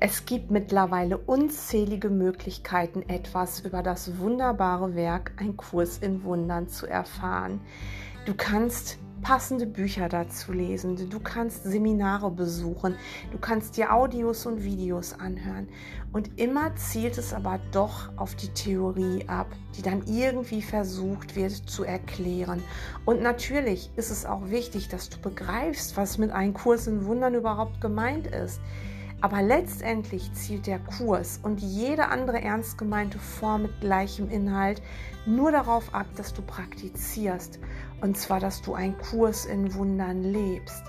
Es gibt mittlerweile unzählige Möglichkeiten, etwas über das wunderbare Werk Ein Kurs in Wundern zu erfahren. Du kannst passende Bücher dazu lesen, du kannst Seminare besuchen, du kannst dir Audios und Videos anhören. Und immer zielt es aber doch auf die Theorie ab, die dann irgendwie versucht wird zu erklären. Und natürlich ist es auch wichtig, dass du begreifst, was mit einem Kurs in Wundern überhaupt gemeint ist. Aber letztendlich zielt der Kurs und jede andere ernst gemeinte Form mit gleichem Inhalt nur darauf ab, dass du praktizierst. Und zwar, dass du einen Kurs in Wundern lebst.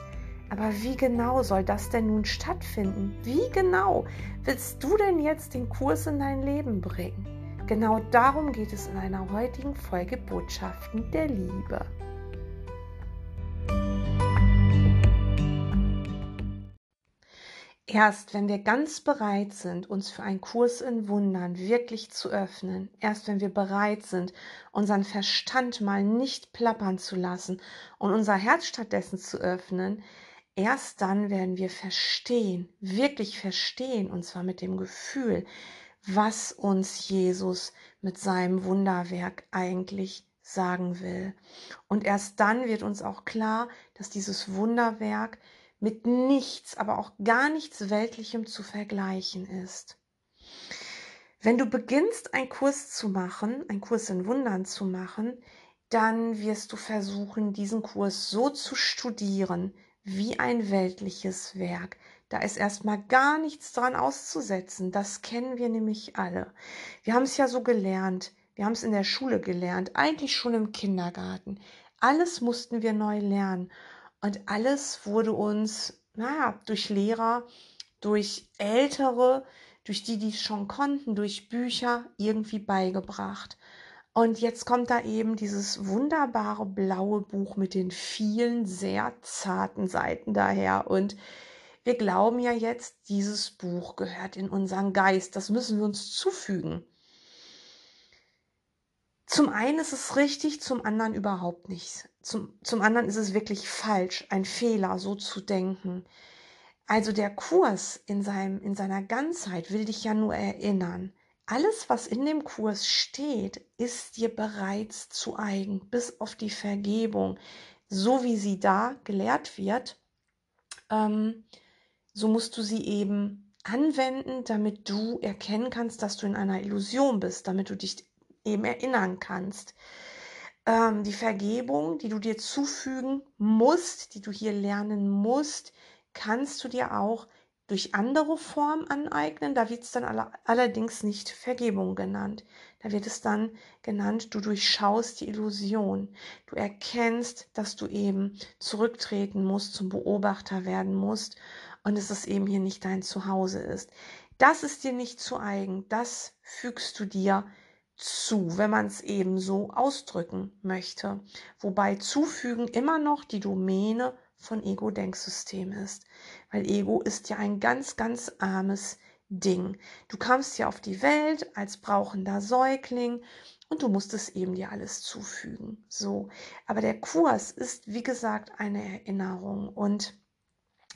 Aber wie genau soll das denn nun stattfinden? Wie genau willst du denn jetzt den Kurs in dein Leben bringen? Genau darum geht es in einer heutigen Folge Botschaften der Liebe. Erst wenn wir ganz bereit sind, uns für einen Kurs in Wundern wirklich zu öffnen, erst wenn wir bereit sind, unseren Verstand mal nicht plappern zu lassen und unser Herz stattdessen zu öffnen, erst dann werden wir verstehen, wirklich verstehen, und zwar mit dem Gefühl, was uns Jesus mit seinem Wunderwerk eigentlich sagen will. Und erst dann wird uns auch klar, dass dieses Wunderwerk mit nichts, aber auch gar nichts Weltlichem zu vergleichen ist. Wenn du beginnst, einen Kurs zu machen, einen Kurs in Wundern zu machen, dann wirst du versuchen, diesen Kurs so zu studieren wie ein weltliches Werk. Da ist erstmal gar nichts dran auszusetzen. Das kennen wir nämlich alle. Wir haben es ja so gelernt. Wir haben es in der Schule gelernt, eigentlich schon im Kindergarten. Alles mussten wir neu lernen. Und alles wurde uns, naja, durch Lehrer, durch Ältere, durch die, die es schon konnten, durch Bücher irgendwie beigebracht. Und jetzt kommt da eben dieses wunderbare blaue Buch mit den vielen sehr zarten Seiten daher. Und wir glauben ja jetzt, dieses Buch gehört in unseren Geist. Das müssen wir uns zufügen. Zum einen ist es richtig, zum anderen überhaupt nicht. Zum, zum anderen ist es wirklich falsch, ein Fehler, so zu denken. Also der Kurs in, seinem, in seiner Ganzheit will dich ja nur erinnern. Alles, was in dem Kurs steht, ist dir bereits zu eigen, bis auf die Vergebung, so wie sie da gelehrt wird. Ähm, so musst du sie eben anwenden, damit du erkennen kannst, dass du in einer Illusion bist, damit du dich eben erinnern kannst. Ähm, die Vergebung, die du dir zufügen musst, die du hier lernen musst, kannst du dir auch durch andere Formen aneignen. Da wird es dann all allerdings nicht Vergebung genannt. Da wird es dann genannt, du durchschaust die Illusion. Du erkennst, dass du eben zurücktreten musst, zum Beobachter werden musst und dass es eben hier nicht dein Zuhause ist. Das ist dir nicht zu eigen. Das fügst du dir zu, wenn man es eben so ausdrücken möchte. Wobei zufügen immer noch die Domäne von Ego-Denksystem ist. Weil Ego ist ja ein ganz, ganz armes Ding. Du kamst ja auf die Welt als brauchender Säugling und du musstest eben dir alles zufügen. So. Aber der Kurs ist, wie gesagt, eine Erinnerung und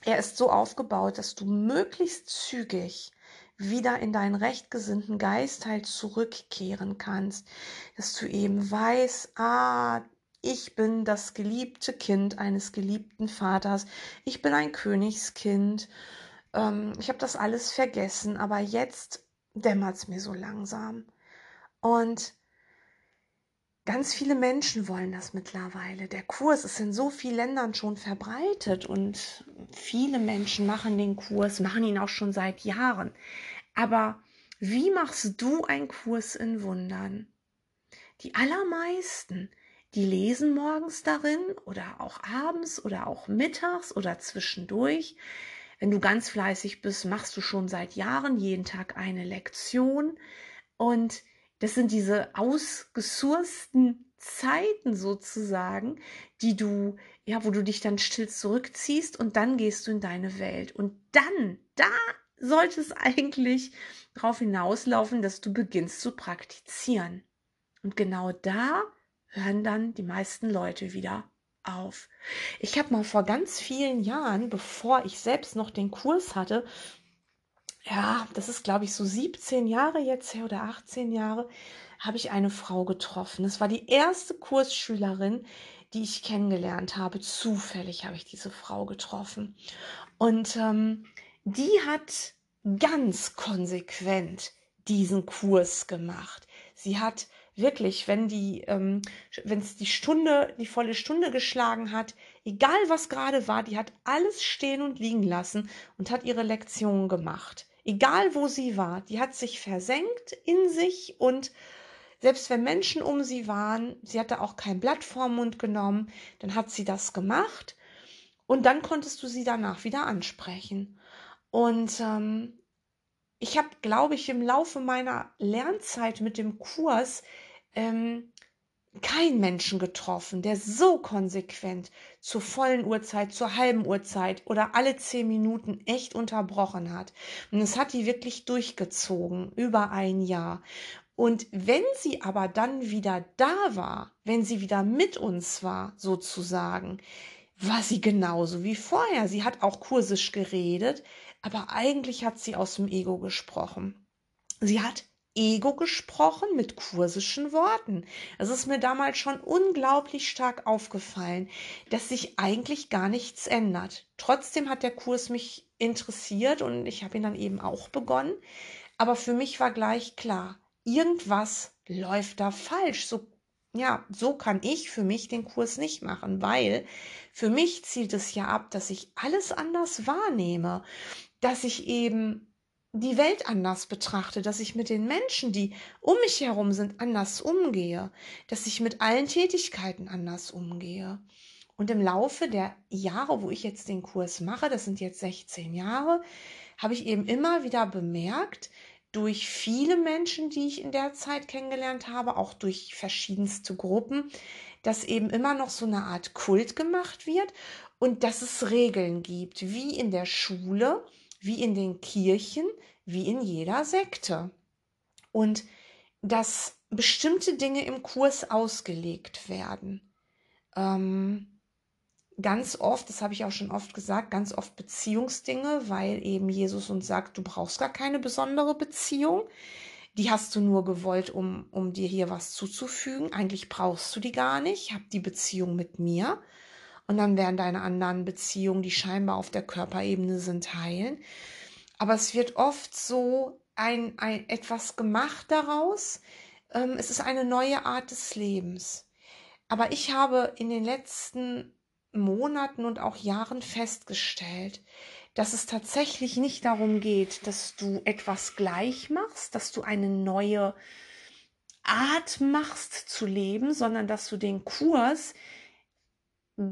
er ist so aufgebaut, dass du möglichst zügig wieder in deinen rechtgesinnten Geist halt zurückkehren kannst, dass du eben weißt, ah, ich bin das geliebte Kind eines geliebten Vaters, ich bin ein Königskind, ähm, ich habe das alles vergessen, aber jetzt dämmert es mir so langsam. Und Ganz viele Menschen wollen das mittlerweile. Der Kurs ist in so vielen Ländern schon verbreitet und viele Menschen machen den Kurs, machen ihn auch schon seit Jahren. Aber wie machst du einen Kurs in Wundern? Die allermeisten, die lesen morgens darin oder auch abends oder auch mittags oder zwischendurch. Wenn du ganz fleißig bist, machst du schon seit Jahren jeden Tag eine Lektion und das sind diese ausgesourcten Zeiten sozusagen, die du, ja, wo du dich dann still zurückziehst und dann gehst du in deine Welt. Und dann, da sollte es eigentlich darauf hinauslaufen, dass du beginnst zu praktizieren. Und genau da hören dann die meisten Leute wieder auf. Ich habe mal vor ganz vielen Jahren, bevor ich selbst noch den Kurs hatte, ja, das ist, glaube ich, so 17 Jahre jetzt her oder 18 Jahre, habe ich eine Frau getroffen. Das war die erste Kursschülerin, die ich kennengelernt habe. Zufällig habe ich diese Frau getroffen. Und ähm, die hat ganz konsequent diesen Kurs gemacht. Sie hat wirklich, wenn die, ähm, wenn es die Stunde, die volle Stunde geschlagen hat, egal was gerade war, die hat alles stehen und liegen lassen und hat ihre Lektion gemacht. Egal wo sie war, die hat sich versenkt in sich und selbst wenn Menschen um sie waren, sie hatte auch kein Blatt vorm Mund genommen, dann hat sie das gemacht und dann konntest du sie danach wieder ansprechen. Und ähm, ich habe, glaube ich, im Laufe meiner Lernzeit mit dem Kurs ähm, keinen Menschen getroffen, der so konsequent zur vollen Uhrzeit, zur halben Uhrzeit oder alle zehn Minuten echt unterbrochen hat. Und es hat die wirklich durchgezogen, über ein Jahr. Und wenn sie aber dann wieder da war, wenn sie wieder mit uns war, sozusagen, war sie genauso wie vorher. Sie hat auch kursisch geredet, aber eigentlich hat sie aus dem Ego gesprochen. Sie hat Ego gesprochen mit kursischen Worten. Es ist mir damals schon unglaublich stark aufgefallen, dass sich eigentlich gar nichts ändert. Trotzdem hat der Kurs mich interessiert und ich habe ihn dann eben auch begonnen. Aber für mich war gleich klar, irgendwas läuft da falsch. So, ja, so kann ich für mich den Kurs nicht machen, weil für mich zielt es ja ab, dass ich alles anders wahrnehme dass ich eben die Welt anders betrachte, dass ich mit den Menschen, die um mich herum sind, anders umgehe, dass ich mit allen Tätigkeiten anders umgehe. Und im Laufe der Jahre, wo ich jetzt den Kurs mache, das sind jetzt 16 Jahre, habe ich eben immer wieder bemerkt, durch viele Menschen, die ich in der Zeit kennengelernt habe, auch durch verschiedenste Gruppen, dass eben immer noch so eine Art Kult gemacht wird und dass es Regeln gibt, wie in der Schule, wie in den Kirchen, wie in jeder Sekte. Und dass bestimmte Dinge im Kurs ausgelegt werden. Ähm, ganz oft, das habe ich auch schon oft gesagt, ganz oft Beziehungsdinge, weil eben Jesus uns sagt, du brauchst gar keine besondere Beziehung. Die hast du nur gewollt, um, um dir hier was zuzufügen. Eigentlich brauchst du die gar nicht. Hab die Beziehung mit mir und dann werden deine anderen Beziehungen, die scheinbar auf der Körperebene sind, heilen. Aber es wird oft so ein, ein etwas gemacht daraus. Ähm, es ist eine neue Art des Lebens. Aber ich habe in den letzten Monaten und auch Jahren festgestellt, dass es tatsächlich nicht darum geht, dass du etwas gleich machst, dass du eine neue Art machst zu leben, sondern dass du den Kurs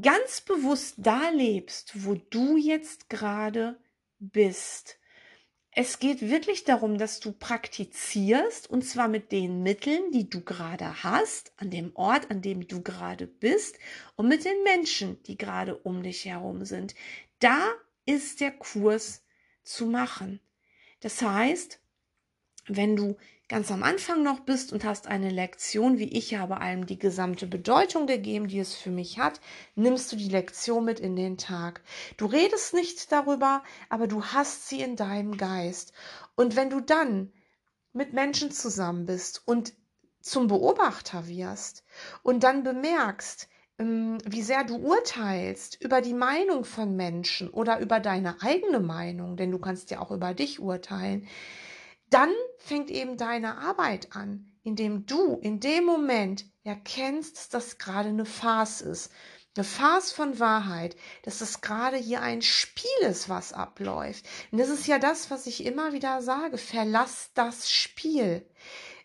ganz bewusst da lebst, wo du jetzt gerade bist. Es geht wirklich darum, dass du praktizierst und zwar mit den Mitteln, die du gerade hast, an dem Ort, an dem du gerade bist und mit den Menschen, die gerade um dich herum sind. Da ist der Kurs zu machen. Das heißt, wenn du ganz am Anfang noch bist und hast eine Lektion, wie ich habe allem die gesamte Bedeutung gegeben, die es für mich hat, nimmst du die Lektion mit in den Tag. Du redest nicht darüber, aber du hast sie in deinem Geist. Und wenn du dann mit Menschen zusammen bist und zum Beobachter wirst und dann bemerkst, ähm, wie sehr du urteilst über die Meinung von Menschen oder über deine eigene Meinung, denn du kannst ja auch über dich urteilen, dann fängt eben deine Arbeit an, indem du in dem Moment erkennst, dass das gerade eine Farce ist. Eine Farce von Wahrheit, dass es gerade hier ein Spiel ist, was abläuft. Und das ist ja das, was ich immer wieder sage. Verlass das Spiel.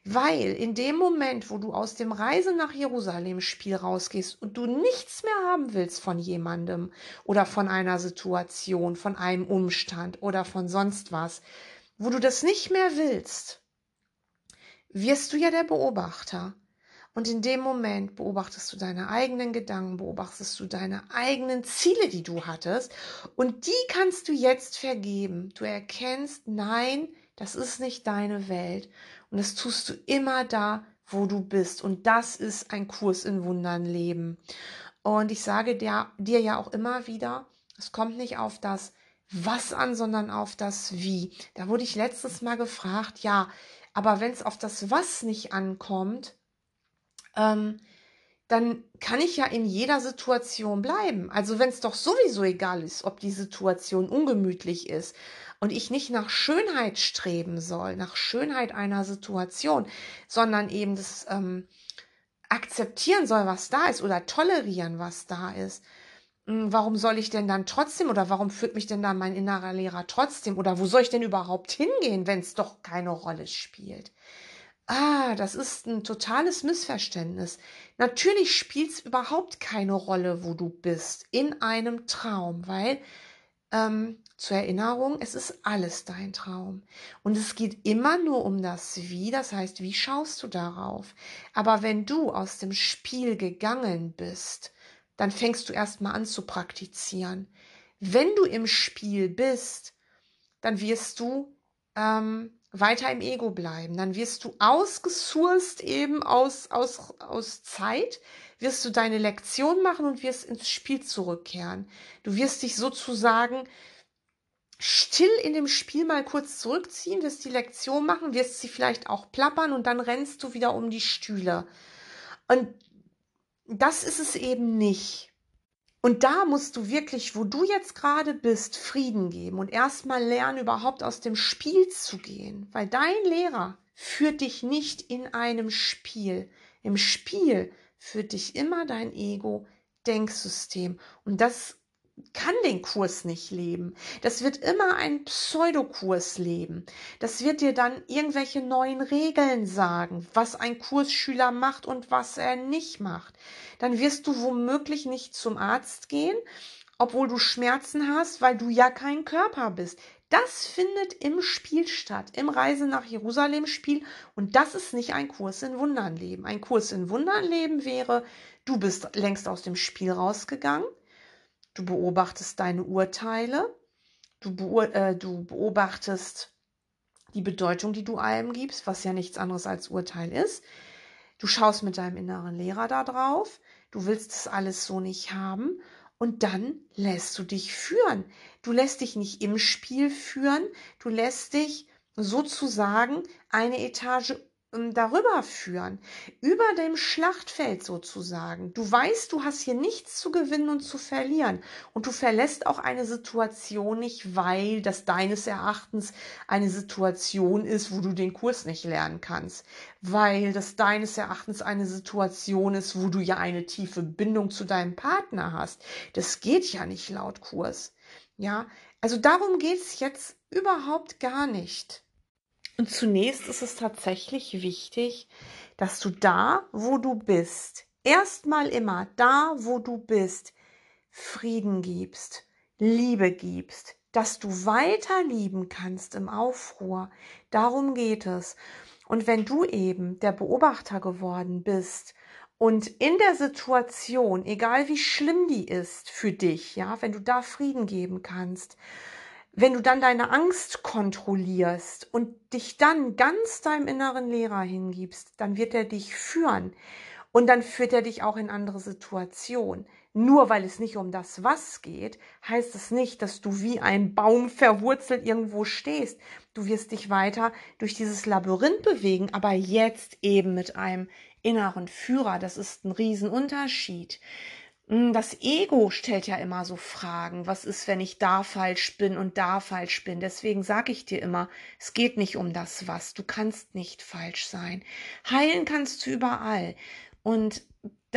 Weil in dem Moment, wo du aus dem Reise nach Jerusalem Spiel rausgehst und du nichts mehr haben willst von jemandem oder von einer Situation, von einem Umstand oder von sonst was, wo du das nicht mehr willst, wirst du ja der Beobachter. Und in dem Moment beobachtest du deine eigenen Gedanken, beobachtest du deine eigenen Ziele, die du hattest. Und die kannst du jetzt vergeben. Du erkennst, nein, das ist nicht deine Welt. Und das tust du immer da, wo du bist. Und das ist ein Kurs in Wundern leben. Und ich sage dir, dir ja auch immer wieder, es kommt nicht auf das Was an, sondern auf das Wie. Da wurde ich letztes Mal gefragt, ja, aber wenn es auf das Was nicht ankommt, ähm, dann kann ich ja in jeder Situation bleiben. Also wenn es doch sowieso egal ist, ob die Situation ungemütlich ist und ich nicht nach Schönheit streben soll, nach Schönheit einer Situation, sondern eben das ähm, akzeptieren soll, was da ist oder tolerieren, was da ist. Hm, warum soll ich denn dann trotzdem oder warum führt mich denn dann mein innerer Lehrer trotzdem oder wo soll ich denn überhaupt hingehen, wenn es doch keine Rolle spielt? Ah, das ist ein totales Missverständnis. Natürlich spielt es überhaupt keine Rolle, wo du bist in einem Traum, weil ähm, zur Erinnerung, es ist alles dein Traum. Und es geht immer nur um das Wie, das heißt, wie schaust du darauf? Aber wenn du aus dem Spiel gegangen bist, dann fängst du erstmal an zu praktizieren. Wenn du im Spiel bist, dann wirst du ähm, weiter im Ego bleiben. Dann wirst du ausgesourced eben aus, aus, aus Zeit, wirst du deine Lektion machen und wirst ins Spiel zurückkehren. Du wirst dich sozusagen still in dem Spiel mal kurz zurückziehen, wirst die Lektion machen, wirst sie vielleicht auch plappern und dann rennst du wieder um die Stühle. Und das ist es eben nicht. Und da musst du wirklich, wo du jetzt gerade bist, Frieden geben und erstmal lernen, überhaupt aus dem Spiel zu gehen, weil dein Lehrer führt dich nicht in einem Spiel. Im Spiel führt dich immer dein Ego-Denksystem. Und das kann den Kurs nicht leben. Das wird immer ein Pseudokurs leben. Das wird dir dann irgendwelche neuen Regeln sagen, was ein Kursschüler macht und was er nicht macht. Dann wirst du womöglich nicht zum Arzt gehen, obwohl du Schmerzen hast, weil du ja kein Körper bist. Das findet im Spiel statt, im Reise nach Jerusalem Spiel. Und das ist nicht ein Kurs in Wundernleben. Ein Kurs in Wundernleben wäre, du bist längst aus dem Spiel rausgegangen Du beobachtest deine Urteile. Du, beur äh, du beobachtest die Bedeutung, die du allem gibst, was ja nichts anderes als Urteil ist. Du schaust mit deinem inneren Lehrer da drauf. Du willst das alles so nicht haben. Und dann lässt du dich führen. Du lässt dich nicht im Spiel führen. Du lässt dich sozusagen eine Etage darüber führen, über dem Schlachtfeld sozusagen. Du weißt, du hast hier nichts zu gewinnen und zu verlieren und du verlässt auch eine Situation nicht, weil das deines Erachtens eine Situation ist, wo du den Kurs nicht lernen kannst, weil das deines Erachtens eine Situation ist, wo du ja eine tiefe Bindung zu deinem Partner hast. Das geht ja nicht laut Kurs. Ja, also darum geht es jetzt überhaupt gar nicht. Und zunächst ist es tatsächlich wichtig, dass du da, wo du bist, erstmal immer da, wo du bist, Frieden gibst, Liebe gibst, dass du weiter lieben kannst im Aufruhr. Darum geht es. Und wenn du eben der Beobachter geworden bist und in der Situation, egal wie schlimm die ist für dich, ja, wenn du da Frieden geben kannst, wenn du dann deine Angst kontrollierst und dich dann ganz deinem inneren Lehrer hingibst, dann wird er dich führen und dann führt er dich auch in andere Situationen. Nur weil es nicht um das Was geht, heißt es nicht, dass du wie ein Baum verwurzelt irgendwo stehst. Du wirst dich weiter durch dieses Labyrinth bewegen, aber jetzt eben mit einem inneren Führer. Das ist ein Riesenunterschied. Hm, das Ego stellt ja immer so Fragen. Was ist, wenn ich da falsch bin und da falsch bin? Deswegen sage ich dir immer, es geht nicht um das Was. Du kannst nicht falsch sein. Heilen kannst du überall. Und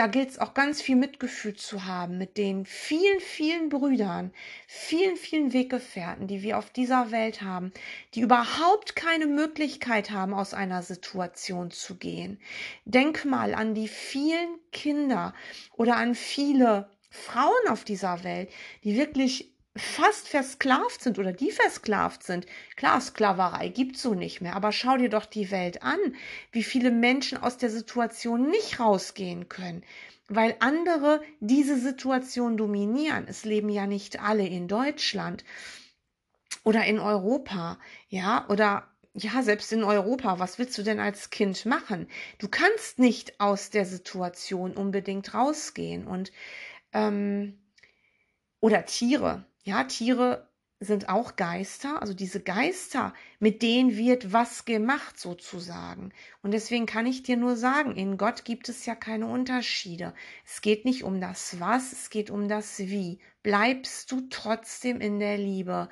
da gilt es auch ganz viel Mitgefühl zu haben mit den vielen, vielen Brüdern, vielen, vielen Weggefährten, die wir auf dieser Welt haben, die überhaupt keine Möglichkeit haben, aus einer Situation zu gehen. Denk mal an die vielen Kinder oder an viele Frauen auf dieser Welt, die wirklich fast versklavt sind oder die versklavt sind. Klar, Sklaverei gibt's so nicht mehr, aber schau dir doch die Welt an, wie viele Menschen aus der Situation nicht rausgehen können, weil andere diese Situation dominieren. Es leben ja nicht alle in Deutschland oder in Europa, ja, oder ja, selbst in Europa, was willst du denn als Kind machen? Du kannst nicht aus der Situation unbedingt rausgehen und ähm, oder Tiere. Ja, Tiere sind auch Geister, also diese Geister, mit denen wird was gemacht sozusagen. Und deswegen kann ich dir nur sagen, in Gott gibt es ja keine Unterschiede. Es geht nicht um das Was, es geht um das Wie. Bleibst du trotzdem in der Liebe.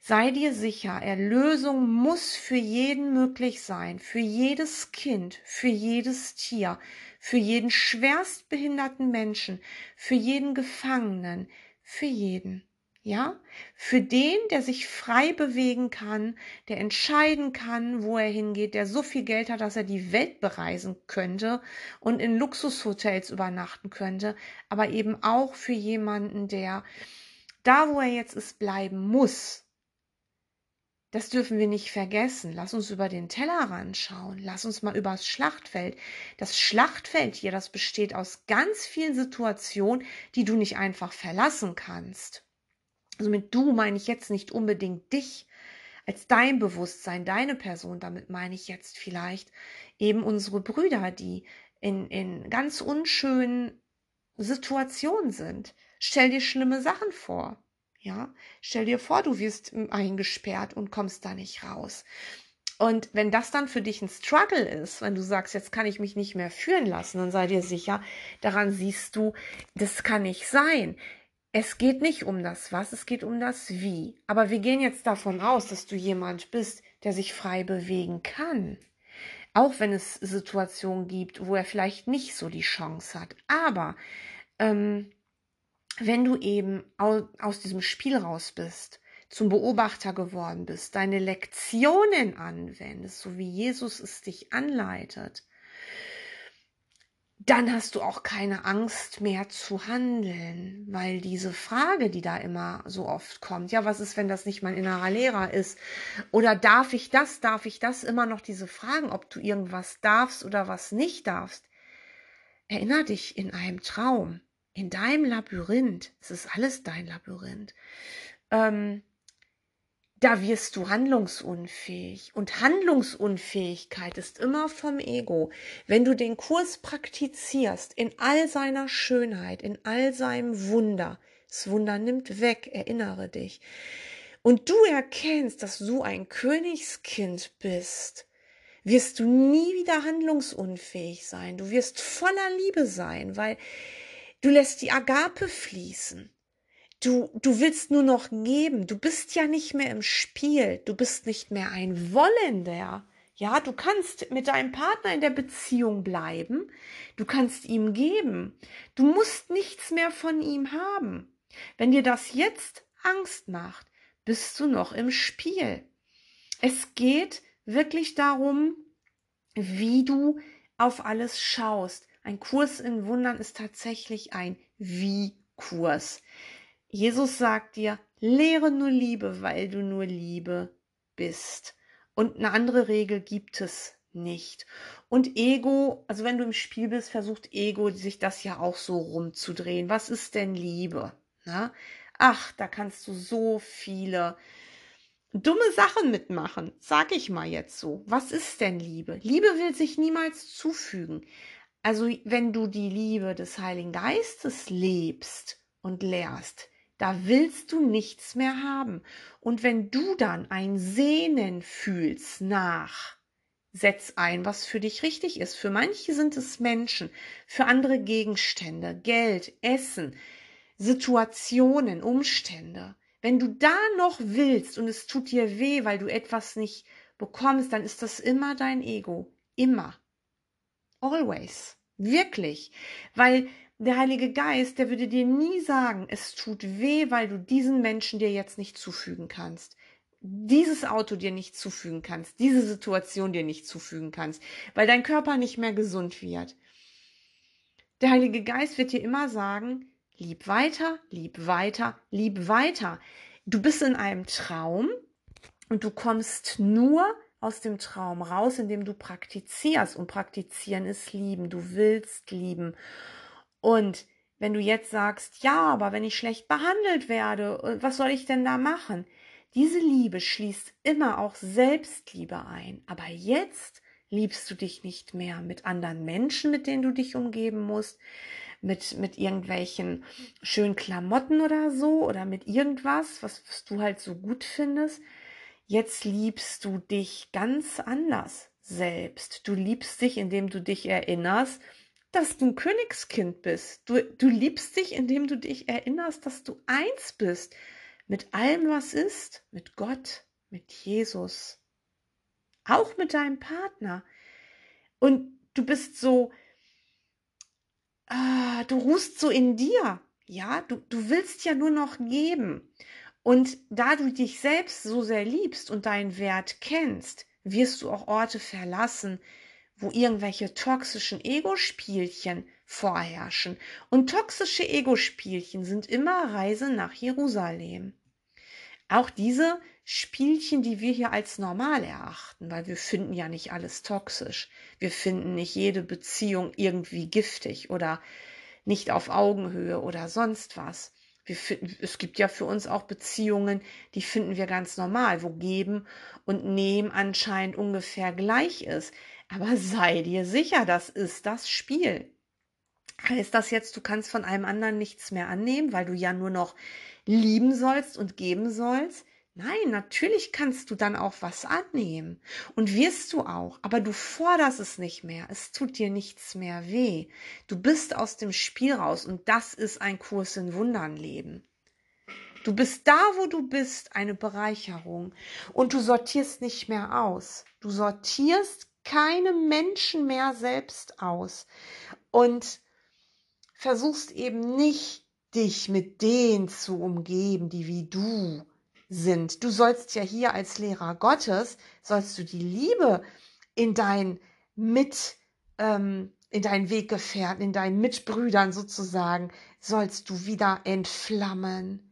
Sei dir sicher, Erlösung muss für jeden möglich sein, für jedes Kind, für jedes Tier, für jeden schwerstbehinderten Menschen, für jeden Gefangenen, für jeden. Ja, für den, der sich frei bewegen kann, der entscheiden kann, wo er hingeht, der so viel Geld hat, dass er die Welt bereisen könnte und in Luxushotels übernachten könnte, aber eben auch für jemanden, der da, wo er jetzt ist, bleiben muss, das dürfen wir nicht vergessen. Lass uns über den Tellerrand schauen. Lass uns mal übers Schlachtfeld. Das Schlachtfeld hier, das besteht aus ganz vielen Situationen, die du nicht einfach verlassen kannst. Also mit du meine ich jetzt nicht unbedingt dich als dein Bewusstsein, deine Person. Damit meine ich jetzt vielleicht eben unsere Brüder, die in, in ganz unschönen Situationen sind. Stell dir schlimme Sachen vor. Ja, stell dir vor, du wirst eingesperrt und kommst da nicht raus. Und wenn das dann für dich ein Struggle ist, wenn du sagst, jetzt kann ich mich nicht mehr führen lassen, dann sei dir sicher, daran siehst du, das kann nicht sein. Es geht nicht um das Was, es geht um das Wie. Aber wir gehen jetzt davon aus, dass du jemand bist, der sich frei bewegen kann. Auch wenn es Situationen gibt, wo er vielleicht nicht so die Chance hat. Aber ähm, wenn du eben aus diesem Spiel raus bist, zum Beobachter geworden bist, deine Lektionen anwendest, so wie Jesus es dich anleitet, dann hast du auch keine Angst mehr zu handeln, weil diese Frage, die da immer so oft kommt, ja, was ist, wenn das nicht mein innerer Lehrer ist? Oder darf ich das, darf ich das? Immer noch diese Fragen, ob du irgendwas darfst oder was nicht darfst. Erinner dich in einem Traum in deinem Labyrinth, es ist alles dein Labyrinth, ähm, da wirst du handlungsunfähig. Und Handlungsunfähigkeit ist immer vom Ego. Wenn du den Kurs praktizierst in all seiner Schönheit, in all seinem Wunder, das Wunder nimmt weg, erinnere dich. Und du erkennst, dass du ein Königskind bist, wirst du nie wieder handlungsunfähig sein. Du wirst voller Liebe sein, weil Du lässt die Agape fließen. Du, du willst nur noch geben. Du bist ja nicht mehr im Spiel. Du bist nicht mehr ein Wollender. Ja, du kannst mit deinem Partner in der Beziehung bleiben. Du kannst ihm geben. Du musst nichts mehr von ihm haben. Wenn dir das jetzt Angst macht, bist du noch im Spiel. Es geht wirklich darum, wie du auf alles schaust, ein Kurs in Wundern ist tatsächlich ein Wie-Kurs. Jesus sagt dir, lehre nur Liebe, weil du nur Liebe bist. Und eine andere Regel gibt es nicht. Und Ego, also wenn du im Spiel bist, versucht Ego sich das ja auch so rumzudrehen. Was ist denn Liebe? Na? Ach, da kannst du so viele dumme Sachen mitmachen, sag ich mal jetzt so. Was ist denn Liebe? Liebe will sich niemals zufügen. Also wenn du die Liebe des Heiligen Geistes lebst und lehrst, da willst du nichts mehr haben. Und wenn du dann ein Sehnen fühlst nach, setz ein, was für dich richtig ist. Für manche sind es Menschen, für andere Gegenstände, Geld, Essen, Situationen, Umstände. Wenn du da noch willst und es tut dir weh, weil du etwas nicht bekommst, dann ist das immer dein Ego. Immer. Always. Wirklich. Weil der Heilige Geist, der würde dir nie sagen, es tut weh, weil du diesen Menschen dir jetzt nicht zufügen kannst. Dieses Auto dir nicht zufügen kannst, diese Situation dir nicht zufügen kannst, weil dein Körper nicht mehr gesund wird. Der Heilige Geist wird dir immer sagen, lieb weiter, lieb weiter, lieb weiter. Du bist in einem Traum und du kommst nur aus dem Traum raus, indem du praktizierst. Und praktizieren ist lieben. Du willst lieben. Und wenn du jetzt sagst, ja, aber wenn ich schlecht behandelt werde, äh, was soll ich denn da machen? Diese Liebe schließt immer auch Selbstliebe ein. Aber jetzt liebst du dich nicht mehr mit anderen Menschen, mit denen du dich umgeben musst, mit, mit irgendwelchen schönen Klamotten oder so oder mit irgendwas, was, was du halt so gut findest. Jetzt liebst du dich ganz anders selbst. Du liebst dich, indem du dich erinnerst, dass du ein Königskind bist. Du, du liebst dich, indem du dich erinnerst, dass du eins bist mit allem, was ist, mit Gott, mit Jesus, auch mit deinem Partner. Und du bist so, ah, du ruhst so in dir. Ja, du, du willst ja nur noch geben. Und da du dich selbst so sehr liebst und deinen Wert kennst, wirst du auch Orte verlassen, wo irgendwelche toxischen Ego-Spielchen vorherrschen. Und toxische Ego-Spielchen sind immer Reise nach Jerusalem. Auch diese Spielchen, die wir hier als normal erachten, weil wir finden ja nicht alles toxisch. Wir finden nicht jede Beziehung irgendwie giftig oder nicht auf Augenhöhe oder sonst was. Finden, es gibt ja für uns auch Beziehungen, die finden wir ganz normal, wo Geben und Nehmen anscheinend ungefähr gleich ist. Aber sei dir sicher, das ist das Spiel. Heißt das jetzt, du kannst von einem anderen nichts mehr annehmen, weil du ja nur noch lieben sollst und geben sollst? Nein, natürlich kannst du dann auch was annehmen und wirst du auch, aber du forderst es nicht mehr. Es tut dir nichts mehr weh. Du bist aus dem Spiel raus und das ist ein Kurs in Wundern leben. Du bist da, wo du bist, eine Bereicherung und du sortierst nicht mehr aus. Du sortierst keine Menschen mehr selbst aus und versuchst eben nicht dich mit denen zu umgeben, die wie du sind. Du sollst ja hier als Lehrer Gottes, sollst du die Liebe in dein Mit, ähm, in deinen Weggefährten, in deinen Mitbrüdern sozusagen, sollst du wieder entflammen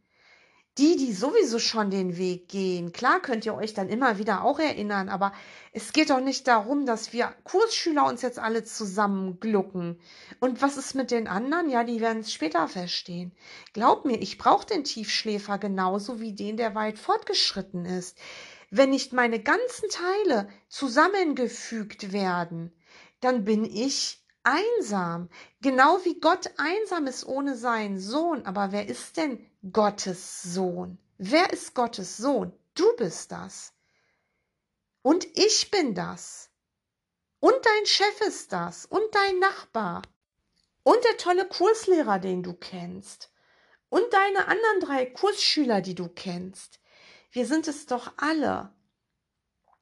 die, die sowieso schon den Weg gehen, klar könnt ihr euch dann immer wieder auch erinnern, aber es geht doch nicht darum, dass wir Kursschüler uns jetzt alle zusammen glucken. Und was ist mit den anderen? Ja, die werden es später verstehen. Glaub mir, ich brauche den Tiefschläfer genauso wie den, der weit fortgeschritten ist. Wenn nicht meine ganzen Teile zusammengefügt werden, dann bin ich einsam. Genau wie Gott einsam ist ohne seinen Sohn. Aber wer ist denn Gottes Sohn? Wer ist Gottes Sohn? Du bist das. Und ich bin das. Und dein Chef ist das. Und dein Nachbar. Und der tolle Kurslehrer, den du kennst. Und deine anderen drei Kursschüler, die du kennst. Wir sind es doch alle.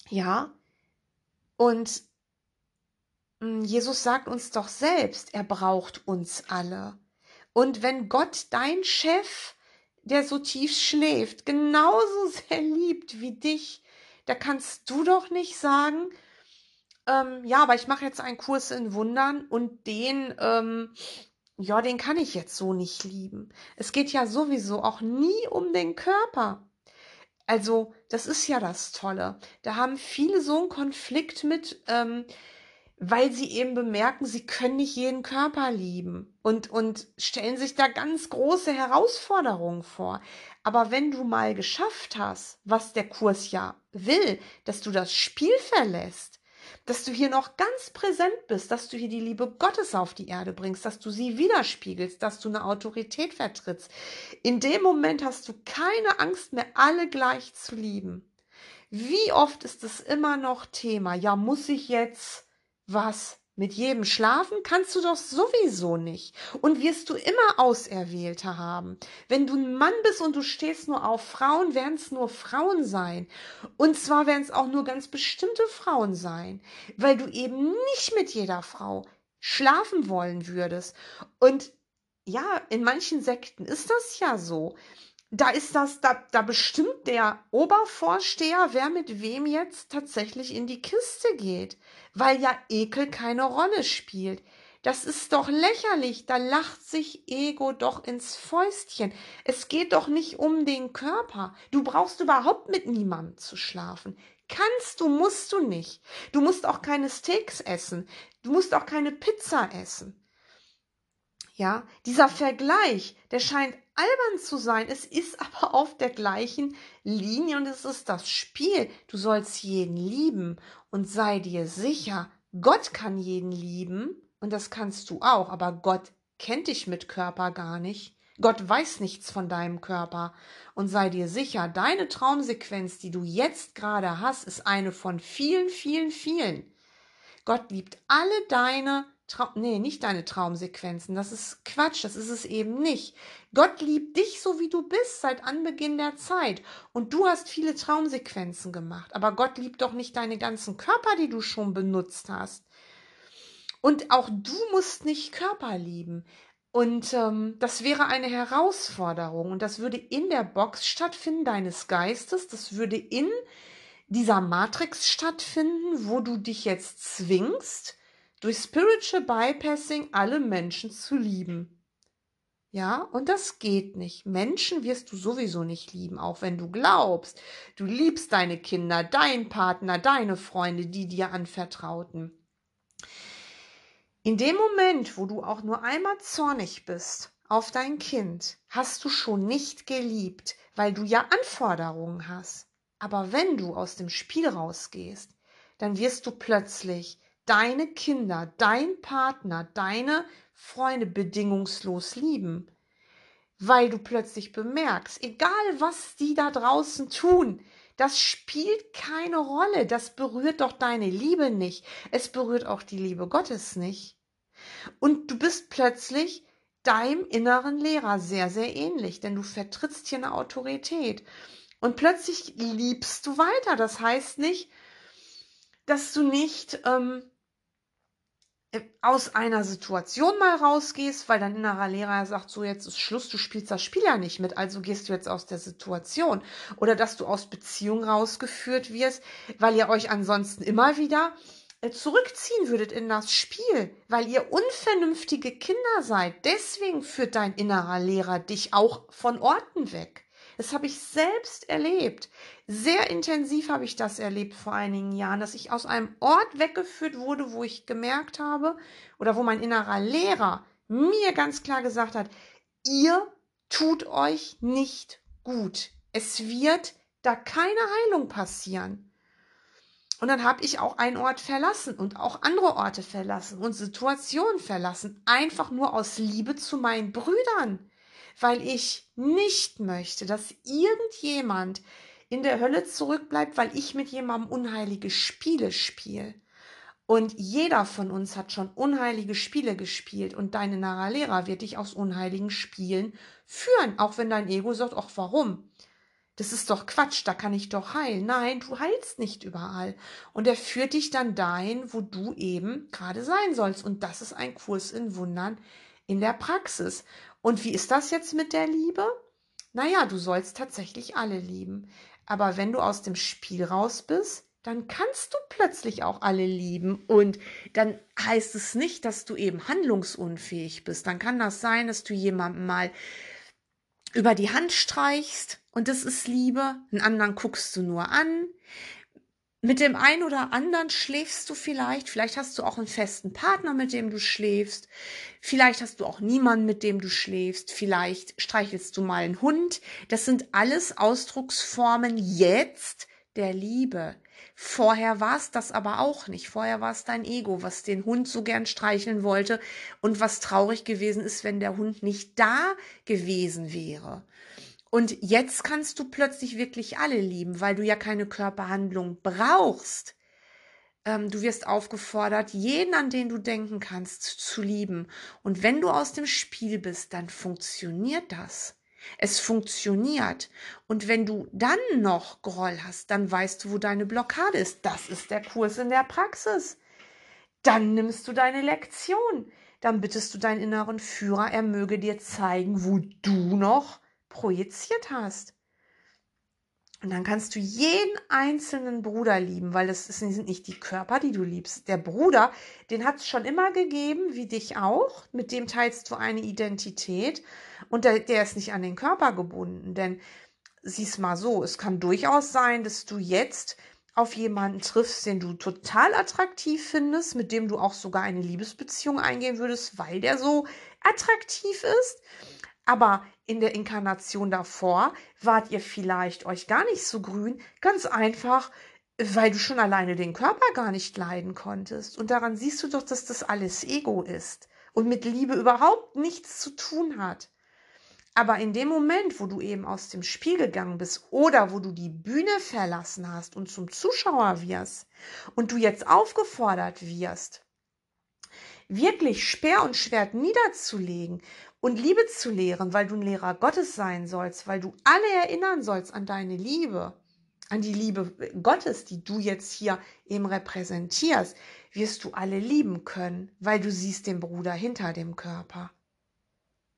Ja? Und hm, Jesus sagt uns doch selbst, er braucht uns alle. Und wenn Gott dein Chef, der so tief schläft, genauso sehr liebt wie dich, da kannst du doch nicht sagen, ähm, ja, aber ich mache jetzt einen Kurs in Wundern und den, ähm, ja, den kann ich jetzt so nicht lieben. Es geht ja sowieso auch nie um den Körper. Also, das ist ja das Tolle. Da haben viele so einen Konflikt mit, ähm, weil sie eben bemerken, sie können nicht jeden Körper lieben und, und stellen sich da ganz große Herausforderungen vor. Aber wenn du mal geschafft hast, was der Kurs ja will, dass du das Spiel verlässt, dass du hier noch ganz präsent bist, dass du hier die Liebe Gottes auf die Erde bringst, dass du sie widerspiegelst, dass du eine Autorität vertrittst. In dem Moment hast du keine Angst mehr, alle gleich zu lieben. Wie oft ist es immer noch Thema? Ja, muss ich jetzt was? Mit jedem schlafen kannst du doch sowieso nicht und wirst du immer Auserwählte haben. Wenn du ein Mann bist und du stehst nur auf Frauen, werden es nur Frauen sein. Und zwar werden es auch nur ganz bestimmte Frauen sein, weil du eben nicht mit jeder Frau schlafen wollen würdest. Und ja, in manchen Sekten ist das ja so da ist das, da, da bestimmt der Obervorsteher, wer mit wem jetzt tatsächlich in die Kiste geht, weil ja Ekel keine Rolle spielt. Das ist doch lächerlich, da lacht sich Ego doch ins Fäustchen. Es geht doch nicht um den Körper. Du brauchst überhaupt mit niemandem zu schlafen. Kannst du, musst du nicht. Du musst auch keine Steaks essen. Du musst auch keine Pizza essen. Ja, dieser Vergleich, der scheint albern zu sein. Es ist aber auf der gleichen Linie und es ist das Spiel. Du sollst jeden lieben und sei dir sicher, Gott kann jeden lieben und das kannst du auch, aber Gott kennt dich mit Körper gar nicht. Gott weiß nichts von deinem Körper. Und sei dir sicher, deine Traumsequenz, die du jetzt gerade hast, ist eine von vielen, vielen, vielen. Gott liebt alle deine Traum, nee, nicht deine Traumsequenzen. Das ist Quatsch, das ist es eben nicht. Gott liebt dich so, wie du bist, seit Anbeginn der Zeit. Und du hast viele Traumsequenzen gemacht. Aber Gott liebt doch nicht deine ganzen Körper, die du schon benutzt hast. Und auch du musst nicht Körper lieben. Und ähm, das wäre eine Herausforderung. Und das würde in der Box stattfinden, deines Geistes. Das würde in dieser Matrix stattfinden, wo du dich jetzt zwingst, durch Spiritual Bypassing alle Menschen zu lieben. Ja, und das geht nicht. Menschen wirst du sowieso nicht lieben, auch wenn du glaubst, du liebst deine Kinder, deinen Partner, deine Freunde, die dir anvertrauten. In dem Moment, wo du auch nur einmal zornig bist auf dein Kind, hast du schon nicht geliebt, weil du ja Anforderungen hast. Aber wenn du aus dem Spiel rausgehst, dann wirst du plötzlich deine Kinder, dein Partner, deine Freunde bedingungslos lieben, weil du plötzlich bemerkst, egal was die da draußen tun, das spielt keine Rolle, das berührt doch deine Liebe nicht, es berührt auch die Liebe Gottes nicht. Und du bist plötzlich deinem inneren Lehrer sehr, sehr ähnlich, denn du vertrittst hier eine Autorität. Und plötzlich liebst du weiter. Das heißt nicht, dass du nicht ähm, aus einer Situation mal rausgehst, weil dein innerer Lehrer sagt, so jetzt ist Schluss, du spielst das Spiel ja nicht mit, also gehst du jetzt aus der Situation. Oder dass du aus Beziehung rausgeführt wirst, weil ihr euch ansonsten immer wieder äh, zurückziehen würdet in das Spiel, weil ihr unvernünftige Kinder seid. Deswegen führt dein innerer Lehrer dich auch von Orten weg. Das habe ich selbst erlebt. Sehr intensiv habe ich das erlebt vor einigen Jahren, dass ich aus einem Ort weggeführt wurde, wo ich gemerkt habe oder wo mein innerer Lehrer mir ganz klar gesagt hat, ihr tut euch nicht gut. Es wird da keine Heilung passieren. Und dann habe ich auch einen Ort verlassen und auch andere Orte verlassen und Situationen verlassen, einfach nur aus Liebe zu meinen Brüdern weil ich nicht möchte, dass irgendjemand in der Hölle zurückbleibt, weil ich mit jemandem unheilige Spiele spiele. Und jeder von uns hat schon unheilige Spiele gespielt und deine Nara-Lehrer wird dich aus unheiligen Spielen führen, auch wenn dein Ego sagt, ach warum? Das ist doch Quatsch, da kann ich doch heilen. Nein, du heilst nicht überall. Und er führt dich dann dahin, wo du eben gerade sein sollst. Und das ist ein Kurs in Wundern in der Praxis. Und wie ist das jetzt mit der Liebe? Naja, du sollst tatsächlich alle lieben. Aber wenn du aus dem Spiel raus bist, dann kannst du plötzlich auch alle lieben. Und dann heißt es nicht, dass du eben handlungsunfähig bist. Dann kann das sein, dass du jemandem mal über die Hand streichst und das ist Liebe. Einen anderen guckst du nur an. Mit dem einen oder anderen schläfst du vielleicht. Vielleicht hast du auch einen festen Partner, mit dem du schläfst. Vielleicht hast du auch niemanden, mit dem du schläfst. Vielleicht streichelst du mal einen Hund. Das sind alles Ausdrucksformen jetzt der Liebe. Vorher war es das aber auch nicht. Vorher war es dein Ego, was den Hund so gern streicheln wollte und was traurig gewesen ist, wenn der Hund nicht da gewesen wäre. Und jetzt kannst du plötzlich wirklich alle lieben, weil du ja keine Körperhandlung brauchst. Ähm, du wirst aufgefordert, jeden, an den du denken kannst, zu lieben. Und wenn du aus dem Spiel bist, dann funktioniert das. Es funktioniert. Und wenn du dann noch Groll hast, dann weißt du, wo deine Blockade ist. Das ist der Kurs in der Praxis. Dann nimmst du deine Lektion. Dann bittest du deinen inneren Führer, er möge dir zeigen, wo du noch projiziert hast. Und dann kannst du jeden einzelnen Bruder lieben, weil das sind nicht die Körper, die du liebst. Der Bruder, den hat es schon immer gegeben, wie dich auch. Mit dem teilst du eine Identität und der, der ist nicht an den Körper gebunden. Denn sieh's mal so, es kann durchaus sein, dass du jetzt auf jemanden triffst, den du total attraktiv findest, mit dem du auch sogar eine Liebesbeziehung eingehen würdest, weil der so attraktiv ist. Aber in der Inkarnation davor wart ihr vielleicht euch gar nicht so grün, ganz einfach, weil du schon alleine den Körper gar nicht leiden konntest. Und daran siehst du doch, dass das alles Ego ist. und mit Liebe überhaupt nichts zu tun hat. Aber in dem Moment, wo du eben aus dem Spiel gegangen bist oder wo du die Bühne verlassen hast und zum Zuschauer wirst und du jetzt aufgefordert wirst, wirklich Speer und Schwert niederzulegen und Liebe zu lehren, weil du ein Lehrer Gottes sein sollst, weil du alle erinnern sollst an deine Liebe, an die Liebe Gottes, die du jetzt hier eben repräsentierst, wirst du alle lieben können, weil du siehst den Bruder hinter dem Körper.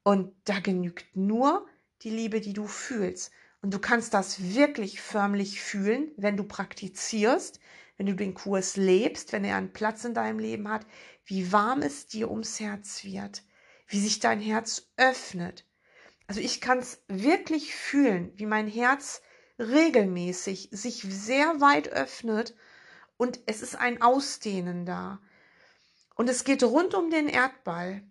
Und da genügt nur die Liebe, die du fühlst. Und du kannst das wirklich förmlich fühlen, wenn du praktizierst, wenn du den Kurs lebst, wenn er einen Platz in deinem Leben hat, wie warm es dir ums Herz wird, wie sich dein Herz öffnet. Also ich kann es wirklich fühlen, wie mein Herz regelmäßig sich sehr weit öffnet und es ist ein Ausdehnen da. Und es geht rund um den Erdball.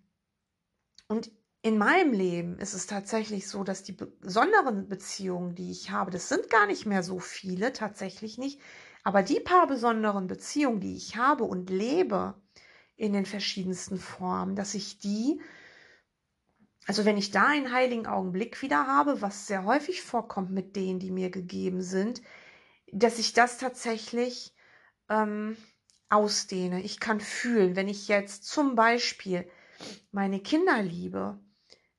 Und in meinem Leben ist es tatsächlich so, dass die besonderen Beziehungen, die ich habe, das sind gar nicht mehr so viele, tatsächlich nicht, aber die paar besonderen Beziehungen, die ich habe und lebe in den verschiedensten Formen, dass ich die, also wenn ich da einen heiligen Augenblick wieder habe, was sehr häufig vorkommt mit denen, die mir gegeben sind, dass ich das tatsächlich ähm, ausdehne. Ich kann fühlen, wenn ich jetzt zum Beispiel meine Kinder liebe,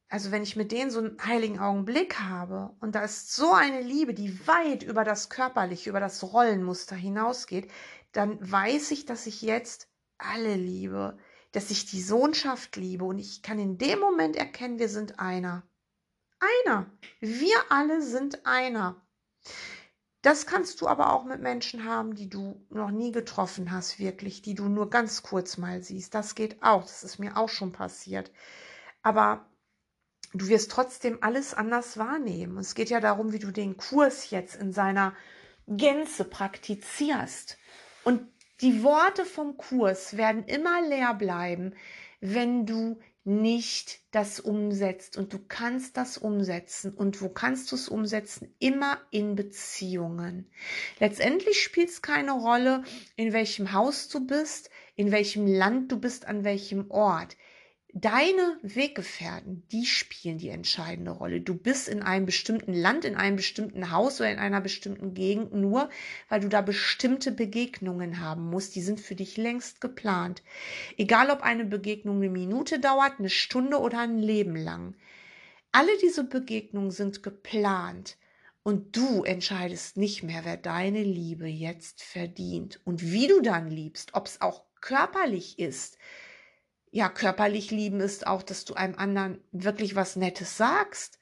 also wenn ich mit denen so einen heiligen Augenblick habe und da ist so eine Liebe, die weit über das Körperliche, über das Rollenmuster hinausgeht, dann weiß ich, dass ich jetzt alle liebe, dass ich die Sohnschaft liebe und ich kann in dem Moment erkennen, wir sind einer. Einer. Wir alle sind einer. Das kannst du aber auch mit Menschen haben, die du noch nie getroffen hast, wirklich, die du nur ganz kurz mal siehst. Das geht auch. Das ist mir auch schon passiert. Aber du wirst trotzdem alles anders wahrnehmen. Es geht ja darum, wie du den Kurs jetzt in seiner Gänze praktizierst. Und die Worte vom Kurs werden immer leer bleiben, wenn du nicht das umsetzt. Und du kannst das umsetzen. Und wo kannst du es umsetzen? Immer in Beziehungen. Letztendlich spielt es keine Rolle, in welchem Haus du bist, in welchem Land du bist, an welchem Ort deine Weggefährten, die spielen die entscheidende Rolle. Du bist in einem bestimmten Land, in einem bestimmten Haus oder in einer bestimmten Gegend nur, weil du da bestimmte Begegnungen haben musst. Die sind für dich längst geplant. Egal, ob eine Begegnung eine Minute dauert, eine Stunde oder ein Leben lang. Alle diese Begegnungen sind geplant. Und du entscheidest nicht mehr, wer deine Liebe jetzt verdient und wie du dann liebst, ob es auch körperlich ist, ja, körperlich lieben ist auch, dass du einem anderen wirklich was Nettes sagst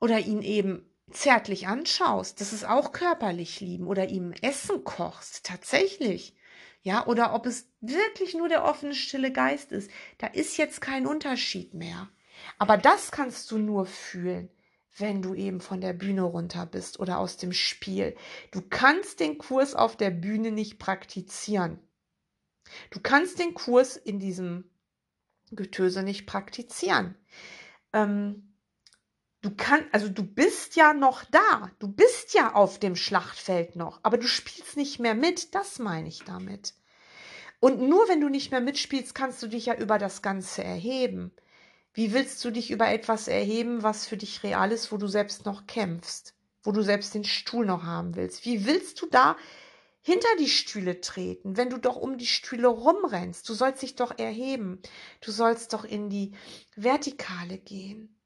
oder ihn eben zärtlich anschaust. Das ist auch körperlich lieben oder ihm Essen kochst, tatsächlich. Ja, oder ob es wirklich nur der offene, stille Geist ist. Da ist jetzt kein Unterschied mehr. Aber das kannst du nur fühlen, wenn du eben von der Bühne runter bist oder aus dem Spiel. Du kannst den Kurs auf der Bühne nicht praktizieren. Du kannst den Kurs in diesem Getöse nicht praktizieren. Ähm, du kannst, also du bist ja noch da, du bist ja auf dem Schlachtfeld noch, aber du spielst nicht mehr mit, das meine ich damit. Und nur wenn du nicht mehr mitspielst, kannst du dich ja über das Ganze erheben. Wie willst du dich über etwas erheben, was für dich real ist, wo du selbst noch kämpfst, wo du selbst den Stuhl noch haben willst? Wie willst du da hinter die Stühle treten, wenn du doch um die Stühle rumrennst. Du sollst dich doch erheben. Du sollst doch in die Vertikale gehen.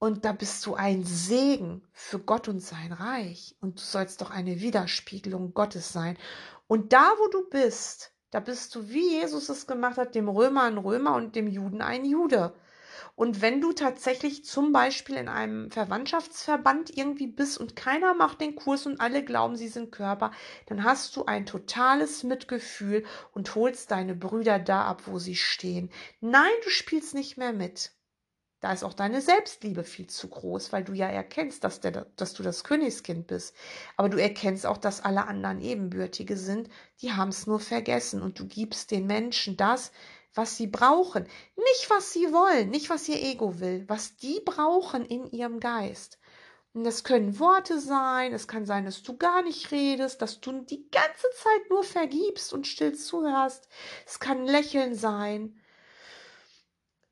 Und da bist du ein Segen für Gott und sein Reich. Und du sollst doch eine Widerspiegelung Gottes sein. Und da, wo du bist, da bist du, wie Jesus es gemacht hat, dem Römer ein Römer und dem Juden ein Jude. Und wenn du tatsächlich zum Beispiel in einem Verwandtschaftsverband irgendwie bist und keiner macht den Kurs und alle glauben, sie sind Körper, dann hast du ein totales Mitgefühl und holst deine Brüder da ab, wo sie stehen. Nein, du spielst nicht mehr mit. Da ist auch deine Selbstliebe viel zu groß, weil du ja erkennst, dass, der, dass du das Königskind bist. Aber du erkennst auch, dass alle anderen Ebenbürtige sind. Die haben es nur vergessen. Und du gibst den Menschen das, was sie brauchen. Nicht, was sie wollen, nicht, was ihr Ego will, was die brauchen in ihrem Geist. Und das können Worte sein, es kann sein, dass du gar nicht redest, dass du die ganze Zeit nur vergibst und still zuhörst. Es kann Lächeln sein.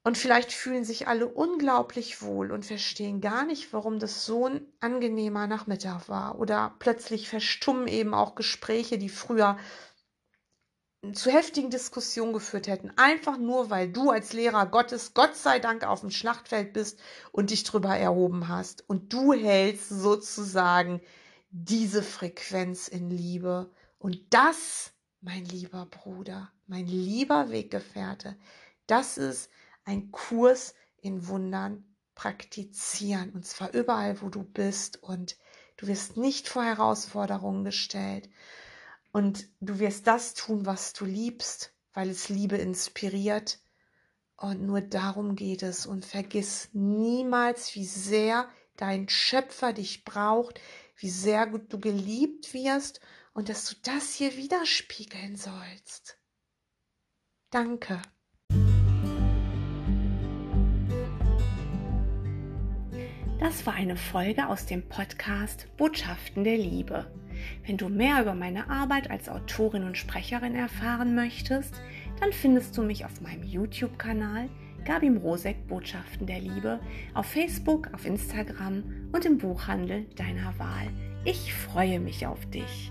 Und vielleicht fühlen sich alle unglaublich wohl und verstehen gar nicht, warum das so ein angenehmer Nachmittag war. Oder plötzlich verstummen eben auch Gespräche, die früher zu heftigen Diskussionen geführt hätten. Einfach nur, weil du als Lehrer Gottes, Gott sei Dank, auf dem Schlachtfeld bist und dich drüber erhoben hast. Und du hältst sozusagen diese Frequenz in Liebe. Und das, mein lieber Bruder, mein lieber Weggefährte, das ist ein Kurs in Wundern praktizieren. Und zwar überall, wo du bist. Und du wirst nicht vor Herausforderungen gestellt. Und du wirst das tun, was du liebst, weil es Liebe inspiriert. Und nur darum geht es. Und vergiss niemals, wie sehr dein Schöpfer dich braucht, wie sehr du geliebt wirst und dass du das hier widerspiegeln sollst. Danke. Das war eine Folge aus dem Podcast Botschaften der Liebe. Wenn du mehr über meine Arbeit als Autorin und Sprecherin erfahren möchtest, dann findest du mich auf meinem YouTube-Kanal Gabi Mrosek Botschaften der Liebe, auf Facebook, auf Instagram und im Buchhandel deiner Wahl. Ich freue mich auf dich.